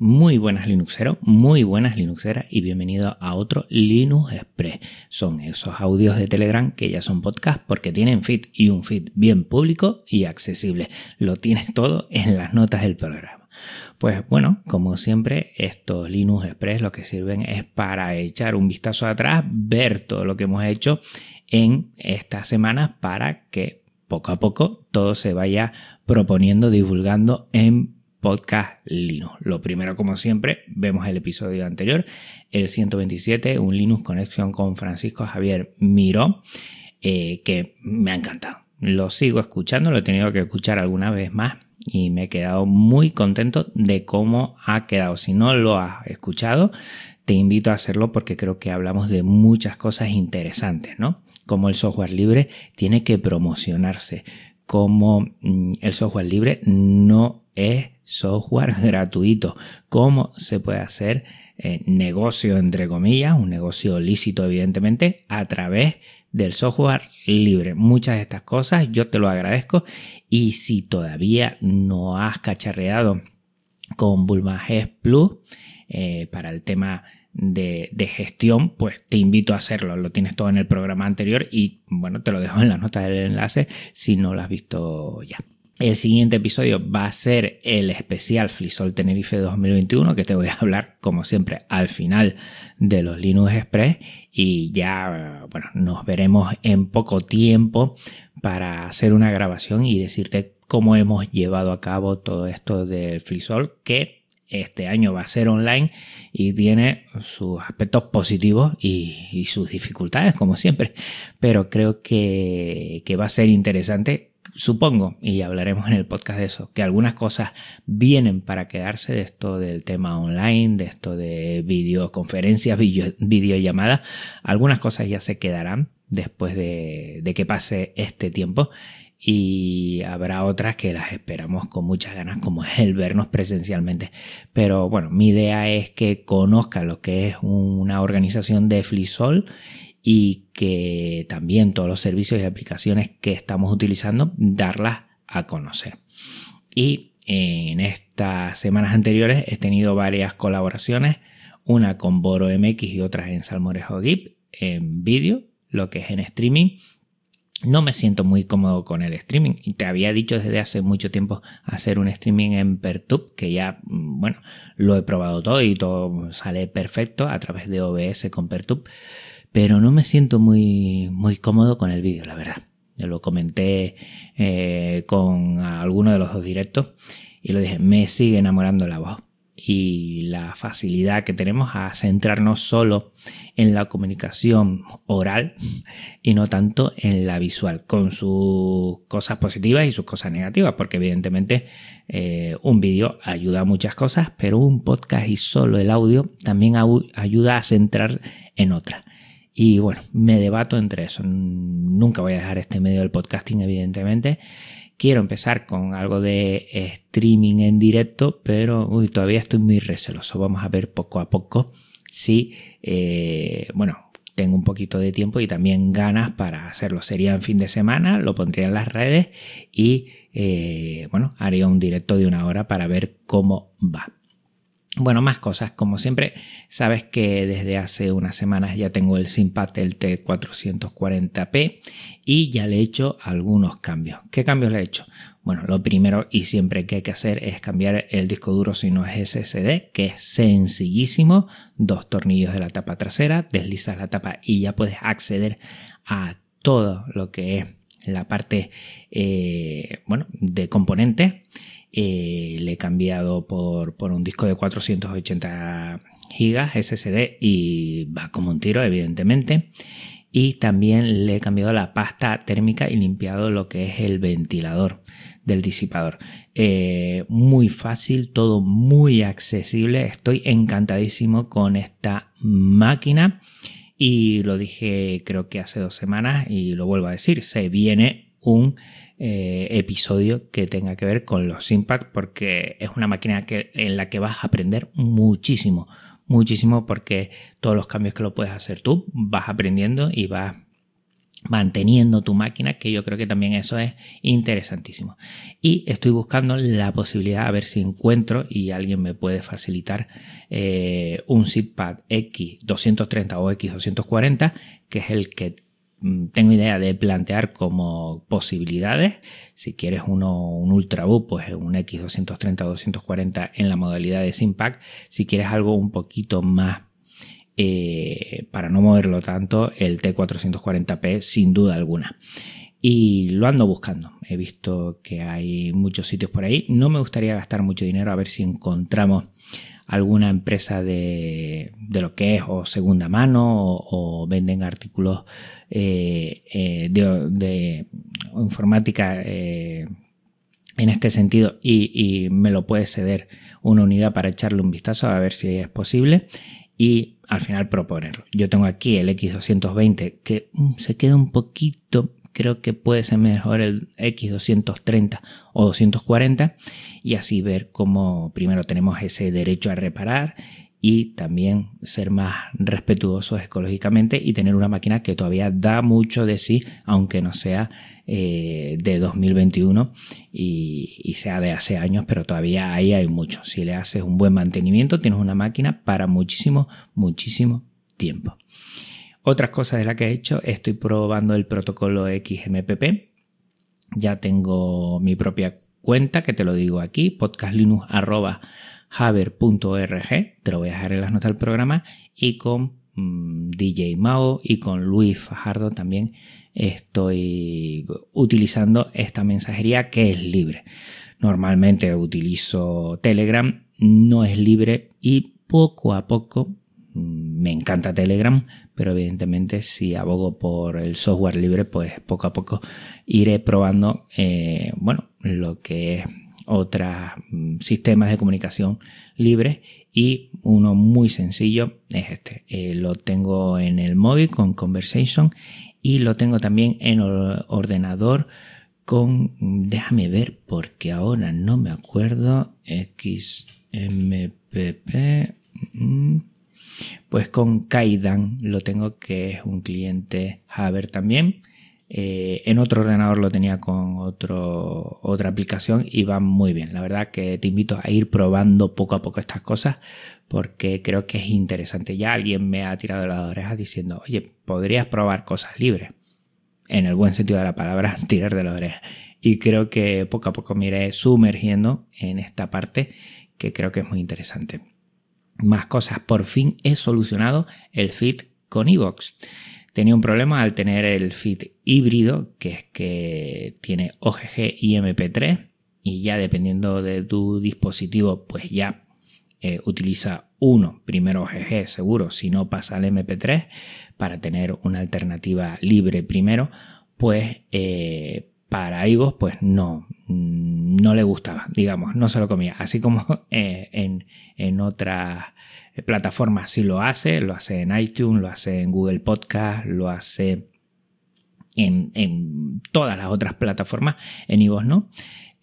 Muy buenas Linuxeros, muy buenas Linuxeras y bienvenido a otro Linux Express. Son esos audios de Telegram que ya son podcast porque tienen feed y un feed bien público y accesible. Lo tienes todo en las notas del programa. Pues bueno, como siempre, estos Linux Express lo que sirven es para echar un vistazo atrás, ver todo lo que hemos hecho en estas semanas para que poco a poco todo se vaya proponiendo, divulgando en Podcast Linux. Lo primero, como siempre, vemos el episodio anterior, el 127, un Linux Conexión con Francisco Javier Miró, eh, que me ha encantado. Lo sigo escuchando, lo he tenido que escuchar alguna vez más y me he quedado muy contento de cómo ha quedado. Si no lo has escuchado, te invito a hacerlo porque creo que hablamos de muchas cosas interesantes, ¿no? Como el software libre tiene que promocionarse, como mm, el software libre no es software gratuito. ¿Cómo se puede hacer eh, negocio, entre comillas, un negocio lícito, evidentemente, a través del software libre? Muchas de estas cosas yo te lo agradezco y si todavía no has cacharreado con Bulma Plus eh, para el tema de, de, gestión, pues te invito a hacerlo. Lo tienes todo en el programa anterior y bueno, te lo dejo en la nota del enlace si no lo has visto ya. El siguiente episodio va a ser el especial Flisol Tenerife 2021, que te voy a hablar, como siempre, al final de los Linux Express. Y ya, bueno, nos veremos en poco tiempo para hacer una grabación y decirte cómo hemos llevado a cabo todo esto del Flisol, que este año va a ser online y tiene sus aspectos positivos y, sus dificultades, como siempre. Pero creo que, que va a ser interesante supongo, y hablaremos en el podcast de eso, que algunas cosas vienen para quedarse de esto del tema online, de esto de videoconferencias, videollamadas. Algunas cosas ya se quedarán después de, que pase este tiempo y habrá otras que las esperamos con muchas ganas, como es el vernos presencialmente. Pero bueno, mi idea es que conozcan lo que es una organización de Flisol y que también todos los servicios y aplicaciones que estamos utilizando, darlas a conocer. Y en estas semanas anteriores he tenido varias colaboraciones, una con Boro MX y otras en Salmorejo GIP en vídeo, lo que es en streaming. No me siento muy cómodo con el streaming y te había dicho desde hace mucho tiempo hacer un streaming en Pertube, que ya, mm, bueno, lo he probado todo y todo sale perfecto a través de OBS con Pertube pero no me siento muy, muy cómodo con el vídeo, la verdad. Lo comenté eh, con alguno de los dos directos y lo dije, me sigue enamorando la voz y la facilidad que tenemos a centrarnos solo en la comunicación oral y no tanto en la visual, con sus cosas positivas y sus cosas negativas, porque evidentemente eh, un vídeo ayuda a muchas cosas, pero un podcast y solo el audio también ayuda a centrar en otras. Y bueno, me debato entre eso. Nunca voy a dejar este medio del podcasting, evidentemente. Quiero empezar con algo de streaming en directo, pero todavía estoy muy receloso. Vamos a ver poco a poco si, eh, bueno, tengo un poquito de tiempo y también ganas para hacerlo. Sería en fin de semana, lo pondría en las redes y, eh, bueno, haría un directo de una hora para ver cómo va. Bueno, más cosas. Como siempre, sabes que desde hace unas semanas ya tengo el Sympatel T440p y ya le he hecho algunos cambios. ¿Qué cambios le he hecho? Bueno, lo primero y siempre que hay que hacer es cambiar el disco duro si no es SSD, que es sencillísimo. Dos tornillos de la tapa trasera, deslizas la tapa y ya puedes acceder a todo lo que es la parte eh, bueno, de componentes. Eh, le he cambiado por, un disco de 480 gigas SSD y va como un tiro, evidentemente. Y también le he cambiado la pasta térmica y limpiado lo que es el ventilador del disipador. Eh, muy fácil, todo muy accesible. Estoy encantadísimo con esta máquina. Y lo dije creo que hace dos semanas y lo vuelvo a decir, se viene un eh, episodio que tenga que ver con los Impact porque es una máquina que, en la que vas a aprender muchísimo, muchísimo porque todos los cambios que lo puedes hacer tú vas aprendiendo y vas manteniendo tu máquina, que yo creo que también eso es interesantísimo. Y estoy buscando la posibilidad, a ver si encuentro y alguien me puede facilitar eh, un SIDPAD X230 o X240, que es el que mm, tengo idea de plantear como posibilidades. Si quieres uno, un Ultrabook, pues un X230 o 240 en la modalidad de SIMPAC. Si quieres algo un poquito más eh, para no moverlo tanto, el T440p sin duda alguna. Y lo ando buscando. He visto que hay muchos sitios por ahí. No me gustaría gastar mucho dinero a ver si encontramos alguna empresa de, lo que es o segunda mano o, venden artículos eh, eh, de, informática en este sentido y, me lo puede ceder una unidad para echarle un vistazo a ver si es posible y al final proponerlo. Yo tengo aquí el X220 que mm, se queda un poquito, creo que puede ser mejor el X230 o 240 y así ver cómo primero tenemos ese derecho a reparar y también ser más respetuosos ecológicamente y tener una máquina que todavía da mucho de sí, aunque no sea eh, de 2021 y, sea de hace años, pero todavía ahí hay mucho. Si le haces un buen mantenimiento, tienes una máquina para muchísimo, muchísimo tiempo. Otras cosas de las que he hecho, estoy probando el protocolo XMPP. Ya tengo mi propia cuenta, que te lo digo aquí, podcastlinux haber.org, te lo voy a dejar en las notas del programa, y con mm, DJ Mao y con Luis Fajardo también estoy utilizando esta mensajería que es libre. Normalmente utilizo Telegram, no es libre y poco a poco mm, me encanta Telegram, pero evidentemente si abogo por el software libre, pues poco a poco iré probando, eh, bueno, lo que es otros mm, sistemas de comunicación libres y uno muy sencillo es este. Eh, lo tengo en el móvil con Conversation y lo tengo también en ordenador con, déjame ver porque ahora no me acuerdo, XMPP, mm, pues con Kaidan lo tengo que es un cliente Haber también eh, en otro ordenador lo tenía con otra aplicación y va muy bien. La verdad que te invito a ir probando poco a poco estas cosas porque creo que es interesante. Ya alguien me ha tirado las orejas diciendo, oye, podrías probar cosas libres. En el buen sentido de la palabra, tirar de la oreja. Y creo que poco a poco me iré sumergiendo en esta parte que creo que es muy interesante. Más cosas. Por fin he solucionado el fit con Evox. Tenía un problema al tener el feed híbrido, que es que tiene OGG y MP3, y ya dependiendo de tu dispositivo, pues ya eh, utiliza uno, primero OGG seguro, si no pasa al MP3, para tener una alternativa libre primero, pues eh, para iVoox pues no, no le gustaba, digamos, no se lo comía, así como eh, en, en otras plataformas sí lo hace, lo hace en iTunes, lo hace en Google Podcast, lo hace en, todas las otras plataformas, en iVoox no.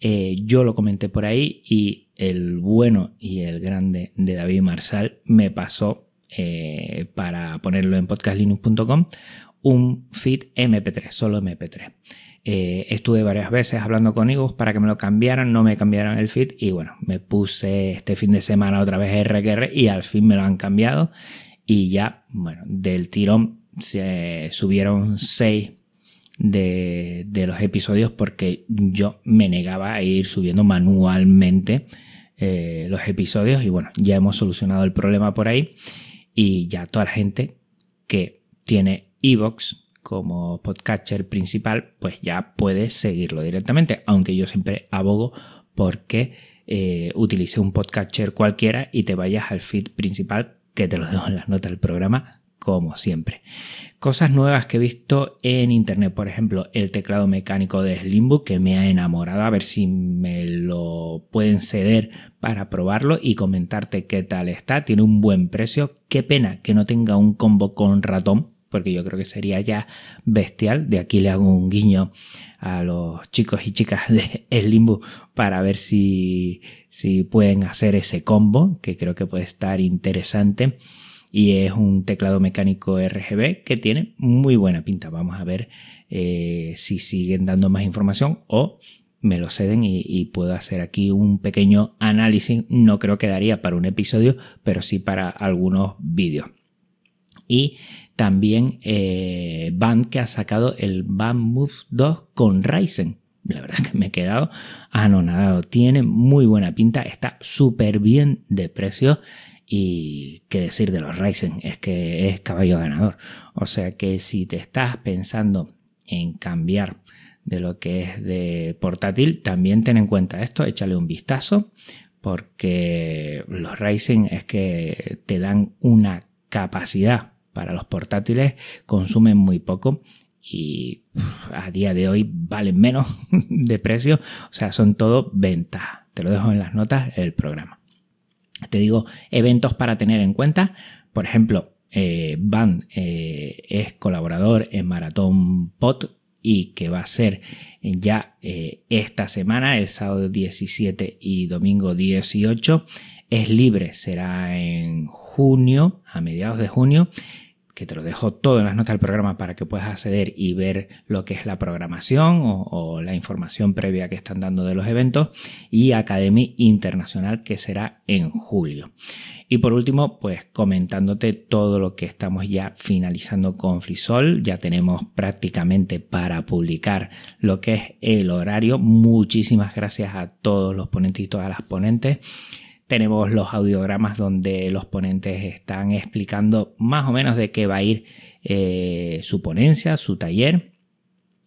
Eh, yo lo comenté por ahí y el bueno y el grande de David Marsal me pasó eh, para ponerlo en podcastlinux.com un feed MP3, solo MP3. Eh, estuve varias veces hablando con ellos para que me lo cambiaran, no me cambiaron el feed y bueno, me puse este fin de semana otra vez RQR y al fin me lo han cambiado. Y ya, bueno, del tirón se subieron seis de, los episodios porque yo me negaba a ir subiendo manualmente eh, los episodios y bueno, ya hemos solucionado el problema por ahí. Y ya toda la gente que tiene Evox como podcatcher principal, pues ya puedes seguirlo directamente, aunque yo siempre abogo porque eh, utilice un podcatcher cualquiera y te vayas al feed principal que te lo dejo en las notas del programa como siempre. Cosas nuevas que he visto en internet, por ejemplo, el teclado mecánico de Slimbook que me ha enamorado, a ver si me lo pueden ceder para probarlo y comentarte qué tal está. Tiene un buen precio. Qué pena que no tenga un combo con ratón, porque yo creo que sería ya bestial. De aquí le hago un guiño a los chicos y chicas de El Limbo para ver si, si pueden hacer ese combo, que creo que puede estar interesante. y es un teclado mecánico RGB que tiene muy buena pinta. Vamos a ver eh, si siguen dando más información o me lo ceden y, puedo hacer aquí un pequeño análisis. No creo que daría para un episodio, pero sí para algunos vídeos. Y también eh, Band que ha sacado el Band Move 2 con Ryzen. La verdad es que me he quedado anonadado. Tiene muy buena pinta, está súper bien de precio. Y qué decir de los Ryzen, es que es caballo ganador. O sea que si te estás pensando en cambiar de lo que es de portátil, también ten en cuenta esto, échale un vistazo, porque los Ryzen es que te dan una capacidad para los portátiles, consumen muy poco y a día de hoy valen menos de precio, o sea, son todo ventas. Te lo dejo en las notas del programa. Te digo eventos para tener en cuenta, por ejemplo, eh, Van eh, es colaborador en Maratón Pot y que va a ser ya eh, esta semana, el sábado 17 y domingo 18. Es libre, será en junio, a mediados de junio que te lo dejo todo en las notas del programa para que puedas acceder y ver lo que es la programación o, la información previa que están dando de los eventos y Academy Internacional que será en julio. Y por último, pues comentándote todo lo que estamos ya finalizando con Frisol, ya tenemos prácticamente para publicar lo que es el horario. Muchísimas gracias a todos los ponentes y todas las ponentes. Tenemos los audiogramas donde los ponentes están explicando más o menos de qué va a ir eh, su ponencia, su taller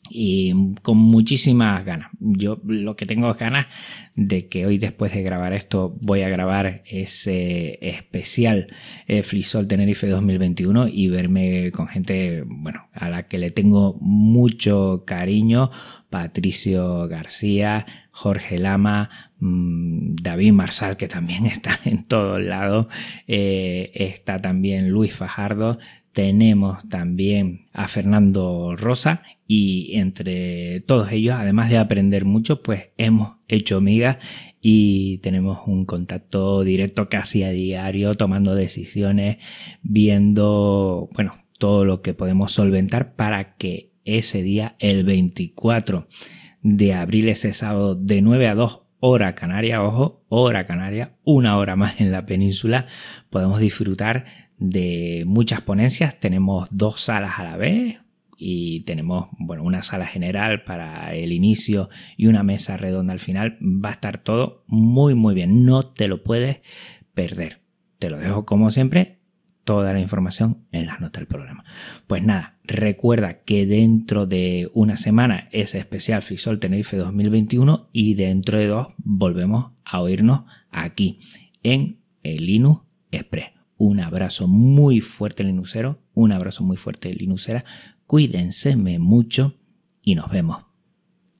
y con muchísimas ganas. Yo lo que tengo es ganas de que hoy después de grabar esto voy a grabar ese especial eh, Tenerife 2021 y verme con gente, bueno, a la que le tengo mucho cariño, Patricio García, Jorge Lama, mm, David Marsal, que también está en todos lados, eh, está también Luis Fajardo, tenemos también a Fernando Rosa y entre todos ellos, además de aprender mucho, pues hemos hecho migas y tenemos un contacto directo casi a diario, tomando decisiones, viendo, bueno, todo lo que podemos solventar para que ese día, el 24 de abril, ese sábado, de 9 a 2 hora canaria, ojo, hora canaria, una hora más en la península, podemos disfrutar de muchas ponencias. Tenemos dos salas a la vez y tenemos bueno, una sala general para el inicio y una mesa redonda al final. Va a estar todo muy muy bien. No te lo puedes perder. Te lo dejo como siempre toda la información en las notas del programa. Pues nada, recuerda que dentro de una semana es especial Frisol Tenerife 2021 y dentro de dos volvemos a oírnos aquí en el Linux Express. Un abrazo muy fuerte Linuxero, un abrazo muy fuerte Linuxera. Cuídense mucho y nos vemos.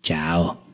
Chao.